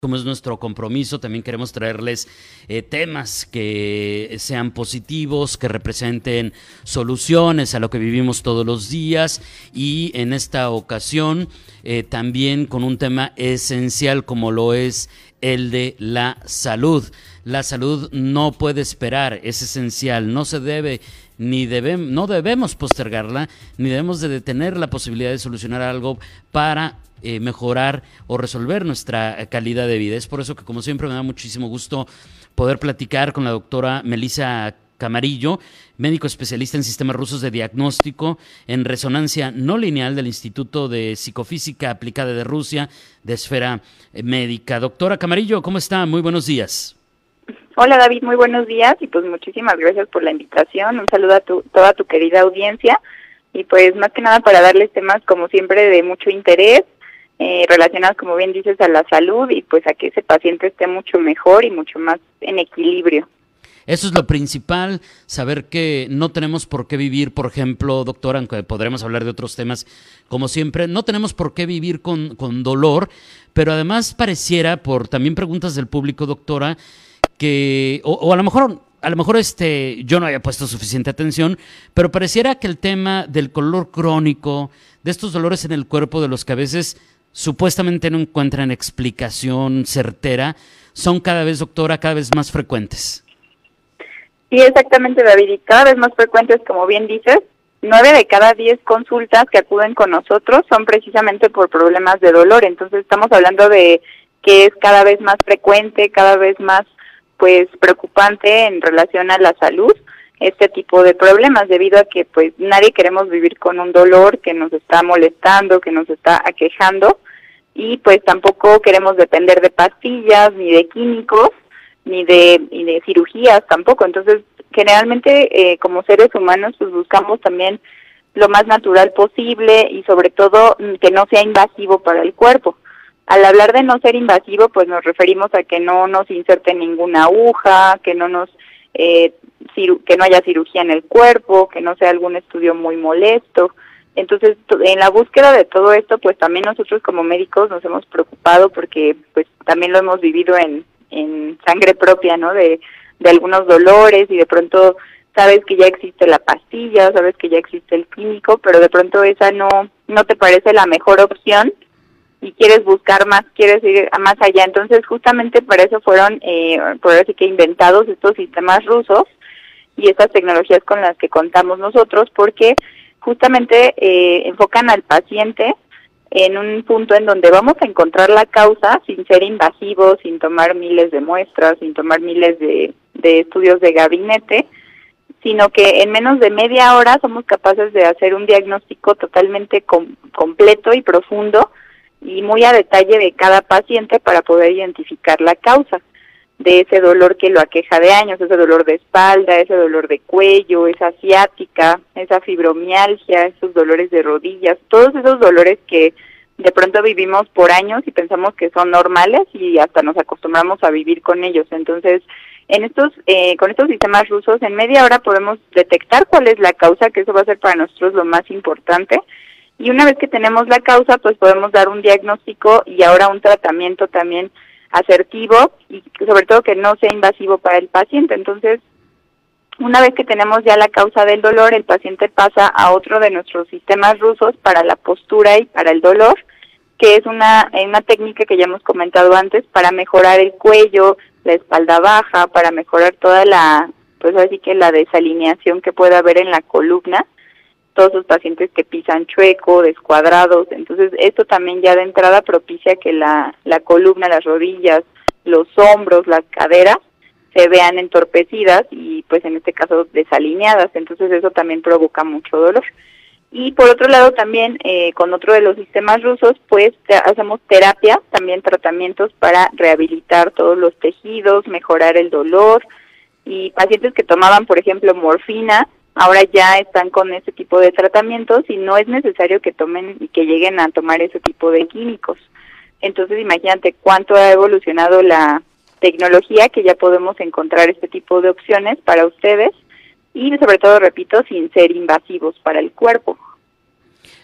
Como es nuestro compromiso, también queremos traerles eh, temas que sean positivos, que representen soluciones a lo que vivimos todos los días y en esta ocasión eh, también con un tema esencial como lo es el de la salud. La salud no puede esperar, es esencial, no se debe ni debemos, no debemos postergarla, ni debemos de detener la posibilidad de solucionar algo para eh, mejorar o resolver nuestra calidad de vida. Es por eso que, como siempre, me da muchísimo gusto poder platicar con la doctora Melissa Camarillo, médico especialista en sistemas rusos de diagnóstico en resonancia no lineal del Instituto de Psicofísica Aplicada de Rusia, de Esfera Médica. Doctora Camarillo, ¿cómo está? Muy buenos días. Hola David, muy buenos días y pues muchísimas gracias por la invitación. Un saludo a tu, toda tu querida audiencia y pues más que nada para darles temas como siempre de mucho interés eh, relacionados como bien dices a la salud y pues a que ese paciente esté mucho mejor y mucho más en equilibrio. Eso es lo principal, saber que no tenemos por qué vivir, por ejemplo, doctora, aunque podremos hablar de otros temas, como siempre, no tenemos por qué vivir con, con dolor, pero además pareciera, por también preguntas del público, doctora, que, o, a lo mejor a lo mejor este, yo no había puesto suficiente atención, pero pareciera que el tema del color crónico, de estos dolores en el cuerpo de los que a veces supuestamente no encuentran explicación certera, son cada vez, doctora, cada vez más frecuentes. Sí, exactamente, David, y cada vez más frecuentes, como bien dices, nueve de cada diez consultas que acuden con nosotros son precisamente por problemas de dolor. Entonces estamos hablando de que es cada vez más frecuente, cada vez más pues preocupante en relación a la salud este tipo de problemas debido a que pues nadie queremos vivir con un dolor que nos está molestando, que nos está aquejando y pues tampoco queremos depender de pastillas ni de químicos ni de, ni de cirugías tampoco. Entonces, generalmente eh, como seres humanos pues buscamos también lo más natural posible y sobre todo mm, que no sea invasivo para el cuerpo. Al hablar de no ser invasivo, pues nos referimos a que no nos inserte ninguna aguja, que no nos eh, que no haya cirugía en el cuerpo, que no sea algún estudio muy molesto. Entonces, en la búsqueda de todo esto, pues también nosotros como médicos nos hemos preocupado porque pues también lo hemos vivido en, en sangre propia, ¿no? De, de algunos dolores y de pronto sabes que ya existe la pastilla, sabes que ya existe el químico, pero de pronto esa no no te parece la mejor opción y quieres buscar más, quieres ir más allá. Entonces, justamente para eso fueron, eh, por así que inventados estos sistemas rusos y estas tecnologías con las que contamos nosotros, porque justamente eh, enfocan al paciente en un punto en donde vamos a encontrar la causa sin ser invasivos, sin tomar miles de muestras, sin tomar miles de, de estudios de gabinete, sino que en menos de media hora somos capaces de hacer un diagnóstico totalmente completo y profundo y muy a detalle de cada paciente para poder identificar la causa de ese dolor que lo aqueja de años, ese dolor de espalda, ese dolor de cuello, esa ciática, esa fibromialgia, esos dolores de rodillas, todos esos dolores que de pronto vivimos por años y pensamos que son normales y hasta nos acostumbramos a vivir con ellos. Entonces, en estos, eh, con estos sistemas rusos, en media hora podemos detectar cuál es la causa, que eso va a ser para nosotros lo más importante. Y una vez que tenemos la causa, pues podemos dar un diagnóstico y ahora un tratamiento también asertivo y sobre todo que no sea invasivo para el paciente. Entonces, una vez que tenemos ya la causa del dolor, el paciente pasa a otro de nuestros sistemas rusos para la postura y para el dolor, que es una, una técnica que ya hemos comentado antes para mejorar el cuello, la espalda baja, para mejorar toda la, pues así que la desalineación que puede haber en la columna todos los pacientes que pisan chueco, descuadrados. Entonces, esto también ya de entrada propicia que la, la columna, las rodillas, los hombros, las caderas se vean entorpecidas y pues en este caso desalineadas. Entonces, eso también provoca mucho dolor. Y por otro lado también eh, con otro de los sistemas rusos pues hacemos terapia, también tratamientos para rehabilitar todos los tejidos, mejorar el dolor y pacientes que tomaban por ejemplo morfina ahora ya están con ese tipo de tratamientos y no es necesario que tomen y que lleguen a tomar ese tipo de químicos. Entonces imagínate cuánto ha evolucionado la tecnología que ya podemos encontrar este tipo de opciones para ustedes y sobre todo, repito, sin ser invasivos para el cuerpo.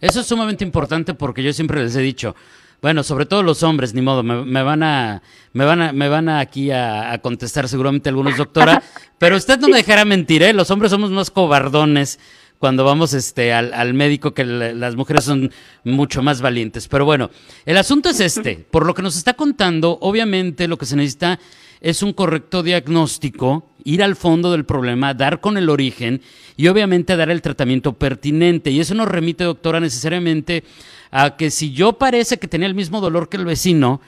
Eso es sumamente importante porque yo siempre les he dicho, bueno, sobre todo los hombres, ni modo, me, van a, me van a, me van a aquí a, contestar seguramente algunos, doctora, pero usted no me dejará mentir, ¿eh? Los hombres somos más cobardones cuando vamos este al, al médico que las mujeres son mucho más valientes. Pero bueno, el asunto es este. Por lo que nos está contando, obviamente lo que se necesita es un correcto diagnóstico, ir al fondo del problema, dar con el origen y obviamente dar el tratamiento pertinente. Y eso nos remite, doctora, necesariamente a que si yo parece que tenía el mismo dolor que el vecino,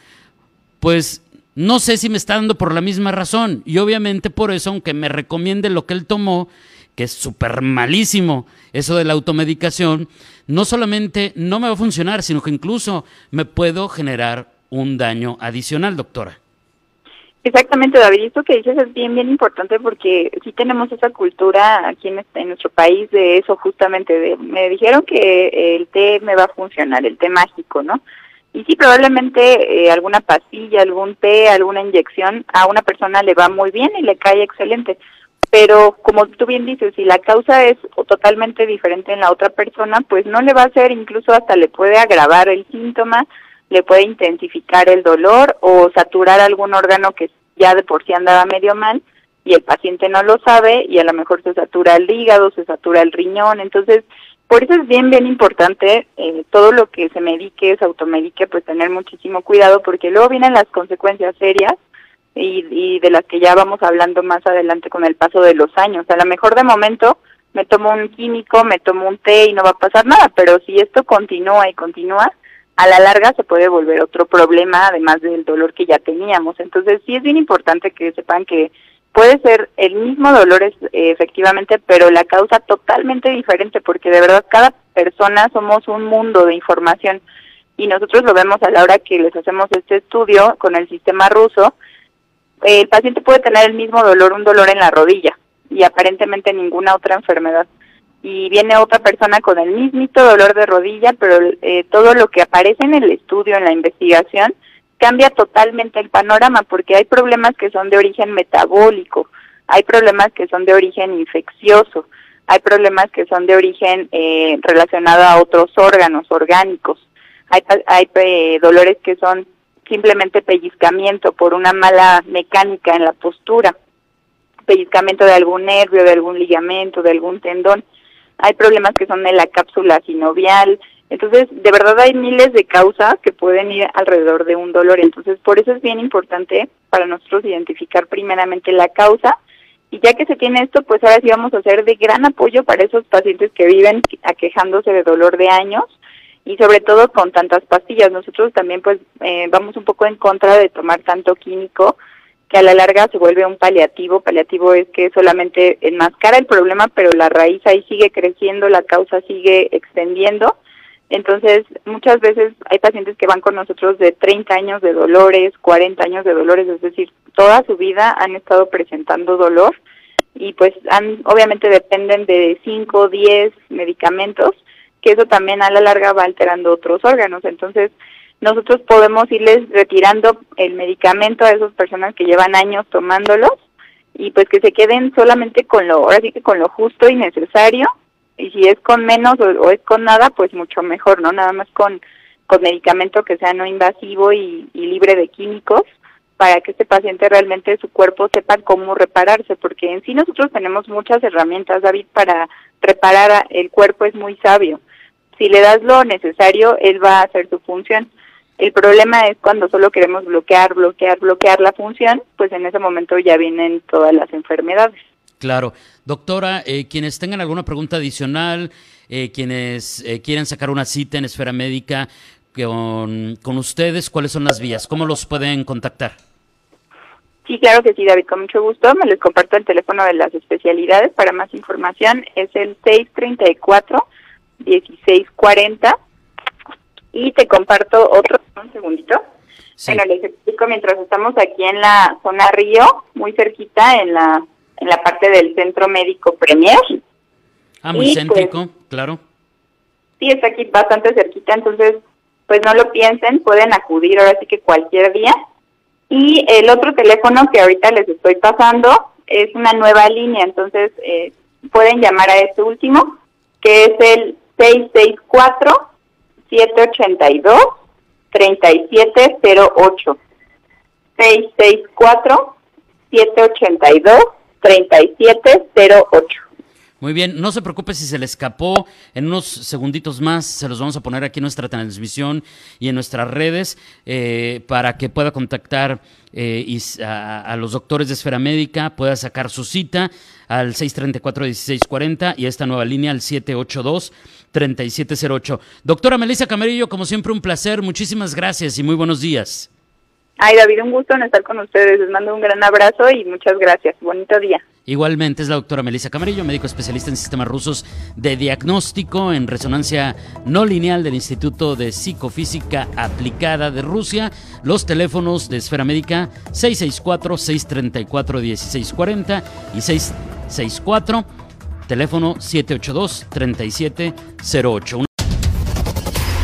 pues no sé si me está dando por la misma razón. Y obviamente por eso, aunque me recomiende lo que él tomó, que es súper malísimo eso de la automedicación, no solamente no me va a funcionar, sino que incluso me puedo generar un daño adicional, doctora. Exactamente, David. Esto que dices es bien, bien importante porque sí tenemos esa cultura aquí en, este, nuestro país de eso justamente. De, me dijeron que el té me va a funcionar, el té mágico, ¿no? Y sí, probablemente eh, alguna pastilla, algún té, alguna inyección a una persona le va muy bien y le cae excelente. Pero como tú bien dices, si la causa es totalmente diferente en la otra persona, pues no le va a hacer, incluso hasta le puede agravar el síntoma le puede intensificar el dolor o saturar algún órgano que ya de por sí andaba medio mal y el paciente no lo sabe y a lo mejor se satura el hígado, se satura el riñón, entonces por eso es bien, bien importante eh, todo lo que se medique, se automedique, pues tener muchísimo cuidado porque luego vienen las consecuencias serias y, y de las que ya vamos hablando más adelante con el paso de los años. A lo mejor de momento me tomo un químico, me tomo un té y no va a pasar nada, pero si esto continúa y continúa, a la larga se puede volver otro problema, además del dolor que ya teníamos. Entonces sí es bien importante que sepan que puede ser el mismo dolor es, eh, efectivamente, pero la causa totalmente diferente, porque de verdad cada persona somos un mundo de información y nosotros lo vemos a la hora que les hacemos este estudio con el sistema ruso. el paciente puede tener el mismo dolor, un dolor en la rodilla y aparentemente ninguna otra enfermedad y viene otra persona con el mismito dolor de rodilla, pero eh, todo lo que aparece en el estudio, en la investigación, cambia totalmente el panorama porque hay problemas que son de origen metabólico, hay problemas que son de origen infeccioso, hay problemas que son de origen eh, relacionado a otros órganos orgánicos, hay, hay eh, dolores que son simplemente pellizcamiento por una mala mecánica en la postura, pellizcamiento de algún nervio, de algún ligamento, de algún tendón hay problemas que son de la cápsula sinovial, entonces de verdad hay miles de causas que pueden ir alrededor de un dolor, entonces por eso es bien importante para nosotros identificar primeramente la causa. Y ya que se tiene esto, pues ahora sí vamos a hacer de gran apoyo para esos pacientes que viven aquejándose de dolor de años y sobre todo con tantas pastillas. Nosotros también pues eh, vamos un poco en contra de tomar tanto químico que a la larga se vuelve un paliativo. Paliativo es que solamente enmascara el problema, pero la raíz ahí sigue creciendo, la causa sigue extendiendo. Entonces, muchas veces hay pacientes que van con nosotros de 30 años de dolores, 40 años de dolores, es decir, toda su vida han estado presentando dolor y pues han, obviamente dependen de 5, 10 medicamentos, que eso también a la larga va alterando otros órganos. Entonces, nosotros podemos irles retirando el medicamento a esas personas que llevan años tomándolos y pues que se queden solamente con lo, ahora sí que con lo justo y necesario y si es con menos o, es con nada, pues mucho mejor, ¿no? Nada más con, con medicamento que sea no invasivo y, y libre de químicos para que este paciente realmente su cuerpo sepa cómo repararse, porque en sí nosotros tenemos muchas herramientas, David, para reparar el cuerpo es muy sabio. Si le das lo necesario, él va a hacer su función. El problema es cuando solo queremos bloquear, bloquear, bloquear la función, pues en ese momento ya vienen todas las enfermedades. Claro. Doctora, eh, quienes tengan alguna pregunta adicional, eh, quienes eh, quieran sacar una cita en Esfera Médica con, con ustedes, ¿cuáles son las vías? ¿Cómo los pueden contactar? Sí, claro que sí, David, con mucho gusto. Me les comparto el teléfono de las especialidades. Para más información es el 634-1640 y te comparto otro, un segundito. Bueno, les explico, mientras estamos aquí en la zona Río, muy cerquita, en la en la parte del Centro Médico Premier. Ah, muy pues, céntrico, claro. Sí, está aquí bastante cerquita, entonces, pues no lo piensen, pueden acudir ahora sí que cualquier día. Y el otro teléfono que ahorita les estoy pasando es una nueva línea, entonces eh, pueden llamar a este último, que es el 664-782-3708. 664-782-3708. Muy bien, no se preocupe si se le escapó. En unos segunditos más se los vamos a poner aquí en nuestra transmisión y en nuestras redes eh, para que pueda contactar eh, a, los doctores de Esfera Médica, pueda sacar su cita al 634-1640 y esta nueva línea al 782-3708. Doctora Melissa Camarillo, como siempre un placer, muchísimas gracias y muy buenos días. Ay, David, un gusto en estar con ustedes. Les mando un gran abrazo y muchas gracias. Bonito día. Igualmente es la doctora Melissa Camarillo, médico especialista en sistemas rusos de diagnóstico en resonancia no lineal del Instituto de Psicofísica Aplicada de Rusia. Los teléfonos de Esfera Médica 664-634-1640 y 664, teléfono 782-3708.